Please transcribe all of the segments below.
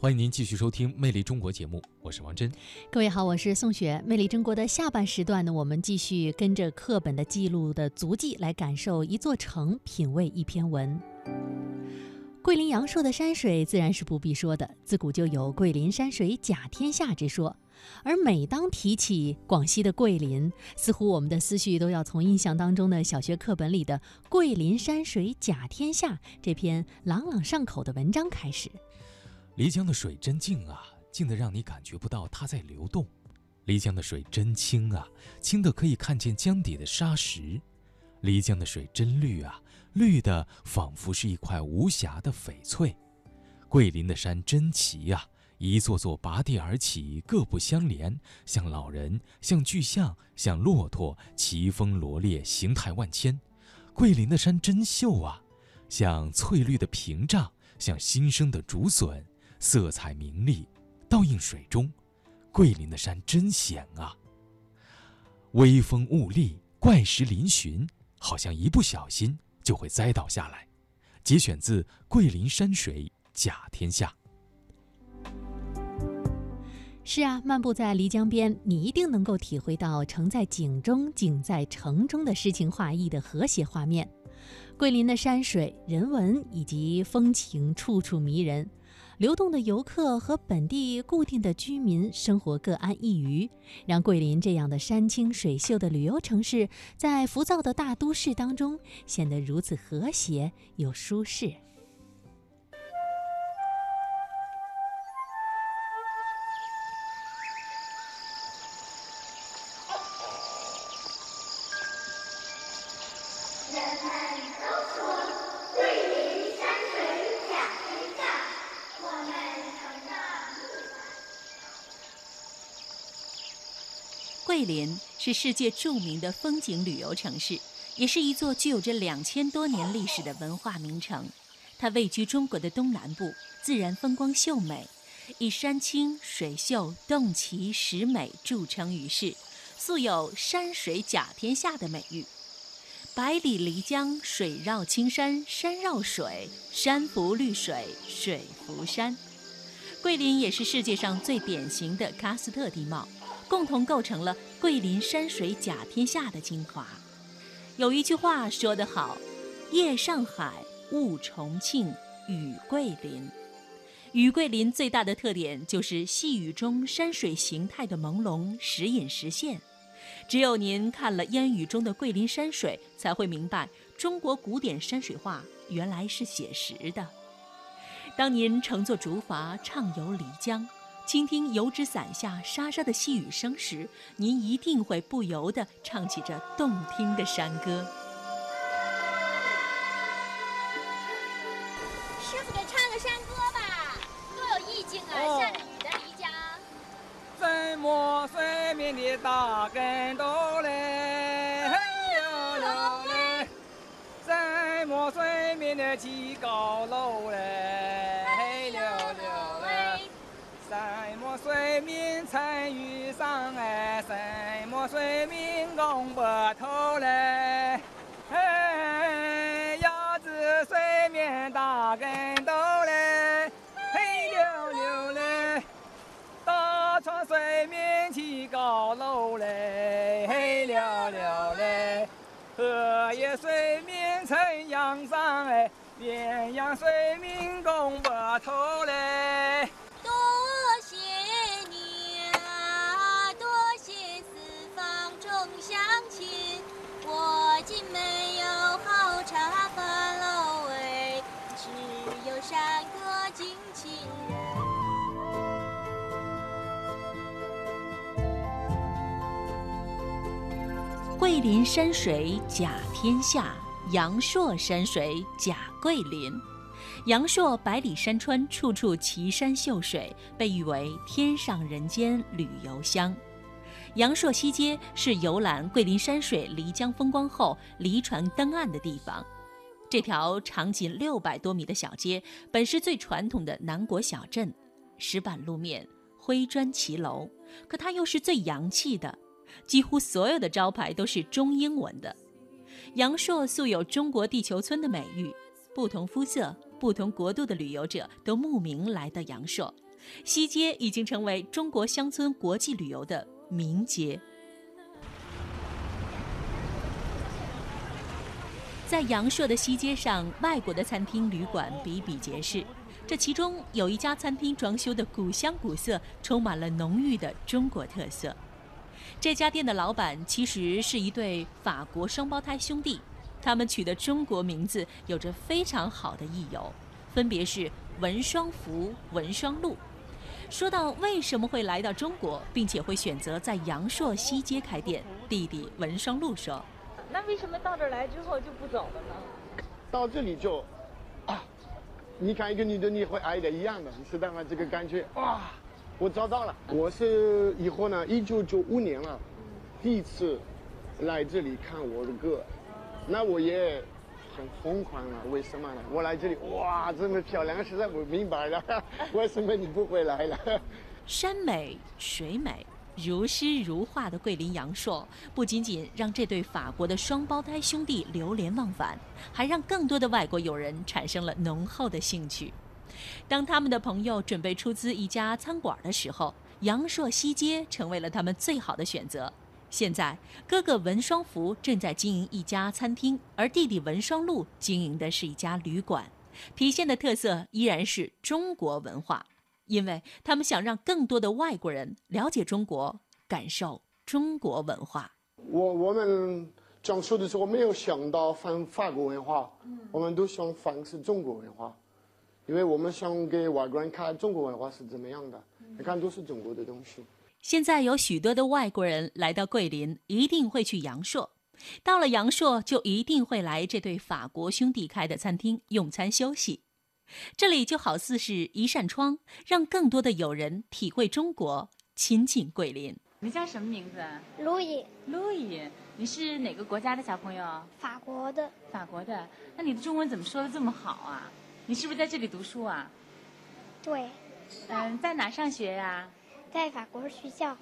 欢迎您继续收听《魅力中国》节目，我是王真。各位好，我是宋雪。《魅力中国》的下半时段呢，我们继续跟着课本的记录的足迹来感受一座城，品味一篇文。桂林阳朔的山水自然是不必说的，自古就有“桂林山水甲天下”之说。而每当提起广西的桂林，似乎我们的思绪都要从印象当中的小学课本里的《桂林山水甲天下》这篇朗朗上口的文章开始。漓江的水真静啊，静得让你感觉不到它在流动；漓江的水真清啊，清得可以看见江底的沙石；漓江的水真绿啊，绿的仿佛是一块无瑕的翡翠；桂林的山真奇呀，一座座拔地而起，各不相连，像老人，像巨象，像骆驼，奇峰罗列，形态万千；桂林的山真秀啊，像翠绿的屏障，像新生的竹笋。色彩明丽，倒映水中。桂林的山真险啊！微风兀立，怪石嶙峋，好像一不小心就会栽倒下来。节选自《桂林山水甲天下》。是啊，漫步在漓江边，你一定能够体会到“城在景中，景在城中”的诗情画意的和谐画面。桂林的山水、人文以及风情，处处迷人。流动的游客和本地固定的居民生活各安一隅，让桂林这样的山清水秀的旅游城市，在浮躁的大都市当中显得如此和谐又舒适。桂林是世界著名的风景旅游城市，也是一座具有着两千多年历史的文化名城。它位居中国的东南部，自然风光秀美，以山清水秀、洞奇石美著称于世，素有“山水甲天下”的美誉。百里漓江，水绕青山，山绕水，山浮绿水，水浮山。桂林也是世界上最典型的喀斯特地貌。共同构成了桂林山水甲天下的精华。有一句话说得好：“夜上海，雾重庆，雨桂林。”雨桂林最大的特点就是细雨中山水形态的朦胧，时隐时现。只有您看了烟雨中的桂林山水，才会明白中国古典山水画原来是写实的。当您乘坐竹筏畅游漓江。倾听油纸伞下沙沙的细雨声时，您一定会不由得唱起这动听的山歌。师傅，给唱个山歌吧，多有意境啊！下着雨的漓江，怎么水面的大跟斗嘞！怎么水面的起高楼嘞？水面沉鱼上哎？什么水面拱白头嘞？哎，鸭子水面打跟斗嘞，嘿溜溜嘞！大船水面起高楼嘞，嘿溜溜嘞！荷叶水面沉洋上哎，鸳鸯水桂林山水甲天下，阳朔山水甲桂林。阳朔百里山川，处处奇山秀水，被誉为天上人间旅游乡。阳朔西街是游览桂林山水、漓江风光后离船登岸的地方。这条长仅六百多米的小街，本是最传统的南国小镇，石板路面，灰砖骑楼，可它又是最洋气的。几乎所有的招牌都是中英文的。阳朔素有“中国地球村”的美誉，不同肤色、不同国度的旅游者都慕名来到阳朔，西街已经成为中国乡村国际旅游的名街。在阳朔的西街上，外国的餐厅、旅馆比比皆是。这其中有一家餐厅装修的古香古色，充满了浓郁的中国特色。这家店的老板其实是一对法国双胞胎兄弟，他们取的中国名字有着非常好的意由，分别是文双福、文双禄。说到为什么会来到中国，并且会选择在阳朔西街开店，弟弟文双禄说。那为什么到这儿来之后就不走了呢？到这里就，啊，你看一个女的你会爱的一样的，你知道吗？这个感觉哇，我找到了。我是以后呢，一九九五年了，第一次来这里看我的歌，那我也很疯狂了。为什么呢？我来这里哇，这么漂亮，实在不明白了，为什么你不会来了？山美水美。如诗如画的桂林阳朔，不仅仅让这对法国的双胞胎兄弟流连忘返，还让更多的外国友人产生了浓厚的兴趣。当他们的朋友准备出资一家餐馆的时候，阳朔西街成为了他们最好的选择。现在，哥哥文双福正在经营一家餐厅，而弟弟文双禄经营的是一家旅馆，体现的特色依然是中国文化。因为他们想让更多的外国人了解中国，感受中国文化。我我们讲述的时候没有想到反法国文化，我们都想反是中国文化，因为我们想给外国人看中国文化是怎么样的，你看都是中国的东西。现在有许多的外国人来到桂林，一定会去阳朔，到了阳朔就一定会来这对法国兄弟开的餐厅用餐休息。这里就好似是一扇窗，让更多的友人体会中国，亲近桂林。你叫什么名字？路易，路易，你是哪个国家的小朋友？法国的。法国的。那你的中文怎么说的这么好啊？你是不是在这里读书啊？对。嗯，在哪上学呀？在法国学校。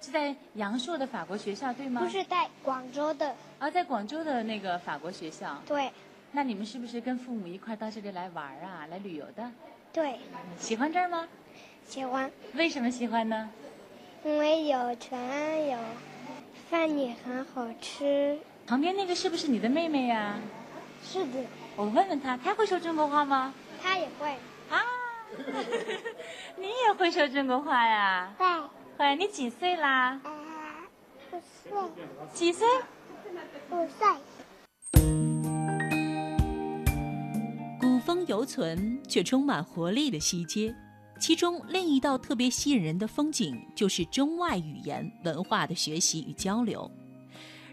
是在阳朔的法国学校对吗？不是在广州的。啊，在广州的那个法国学校。对。那你们是不是跟父母一块到这里来玩啊？来旅游的？对。喜欢这儿吗？喜欢。为什么喜欢呢？因为有船，有饭也很好吃。旁边那个是不是你的妹妹呀？是的。我问问他，他会说中国话吗？他也会。啊，你也会说中国话呀？会。会。你几岁啦？五岁。几岁？五岁。古风犹存却充满活力的西街，其中另一道特别吸引人的风景就是中外语言文化的学习与交流。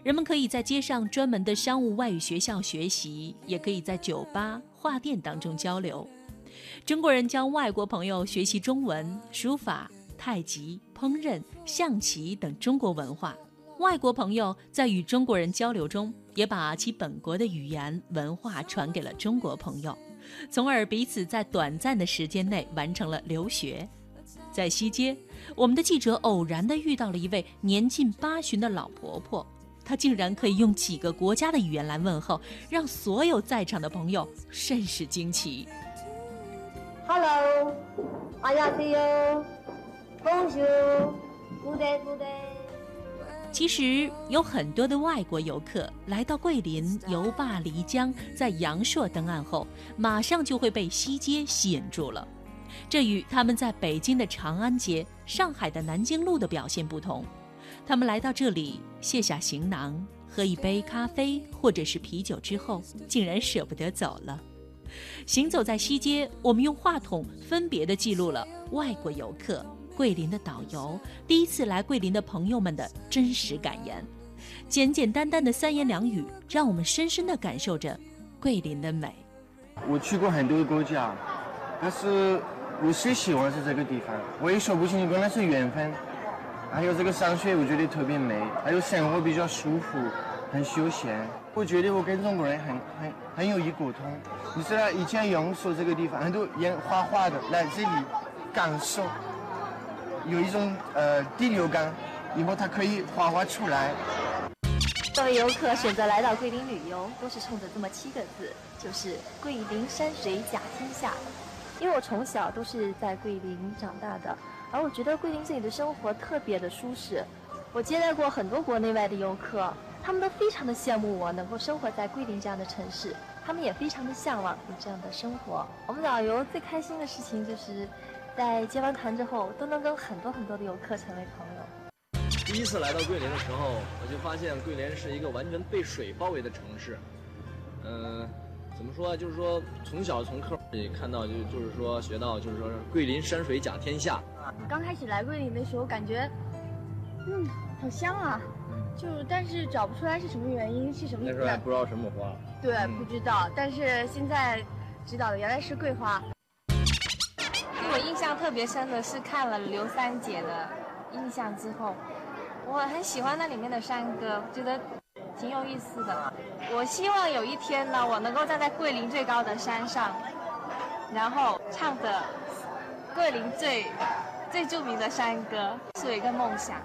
人们可以在街上专门的商务外语学校学习，也可以在酒吧、画店当中交流。中国人教外国朋友学习中文、书法、太极、烹饪、象棋等中国文化，外国朋友在与中国人交流中，也把其本国的语言文化传给了中国朋友。从而彼此在短暂的时间内完成了留学。在西街，我们的记者偶然地遇到了一位年近八旬的老婆婆，她竟然可以用几个国家的语言来问候，让所有在场的朋友甚是惊奇。Hello，阿亚西哟，Bonjour，Good day，Good day。其实有很多的外国游客来到桂林游罢漓江，在阳朔登岸后，马上就会被西街吸引住了。这与他们在北京的长安街、上海的南京路的表现不同。他们来到这里，卸下行囊，喝一杯咖啡或者是啤酒之后，竟然舍不得走了。行走在西街，我们用话筒分别的记录了外国游客。桂林的导游，第一次来桂林的朋友们的真实感言，简简单单的三言两语，让我们深深的感受着桂林的美。我去过很多国家，但是我最喜欢是这个地方，我也说不清楚，可能是缘分。还有这个山水，我觉得特别美，还有生活比较舒服，很休闲。我觉得我跟中国人很很很有一股通。你知道以前阳朔这个地方，很多人画画的来这里感受。有一种呃第六感，以后它可以画画出来。各位游客选择来到桂林旅游，都是冲着这么七个字，就是桂林山水甲天下。因为我从小都是在桂林长大的，而我觉得桂林这里的生活特别的舒适。我接待过很多国内外的游客，他们都非常的羡慕我能够生活在桂林这样的城市，他们也非常的向往有这样的生活。我们导游最开心的事情就是，在接完团之后，都能跟很多很多的游客成为朋友。第一次来到桂林的时候，我就发现桂林是一个完全被水包围的城市。嗯、怎么说啊？就是说从小从课本里看到，就就是说学到，就是说桂林山水甲天下。刚开始来桂林的时候，感觉，嗯，好香啊，就但是找不出来是什么原因，是什么那时候还不知道什么花。对，不知道。但是现在知道了，原来是桂花。给我印象特别深的是看了刘三姐的印象之后，我很喜欢那里面的山歌，觉得挺有意思的。我希望有一天呢，我能够站在桂林最高的山上，然后唱着桂林最最著名的山歌，是有一个梦想。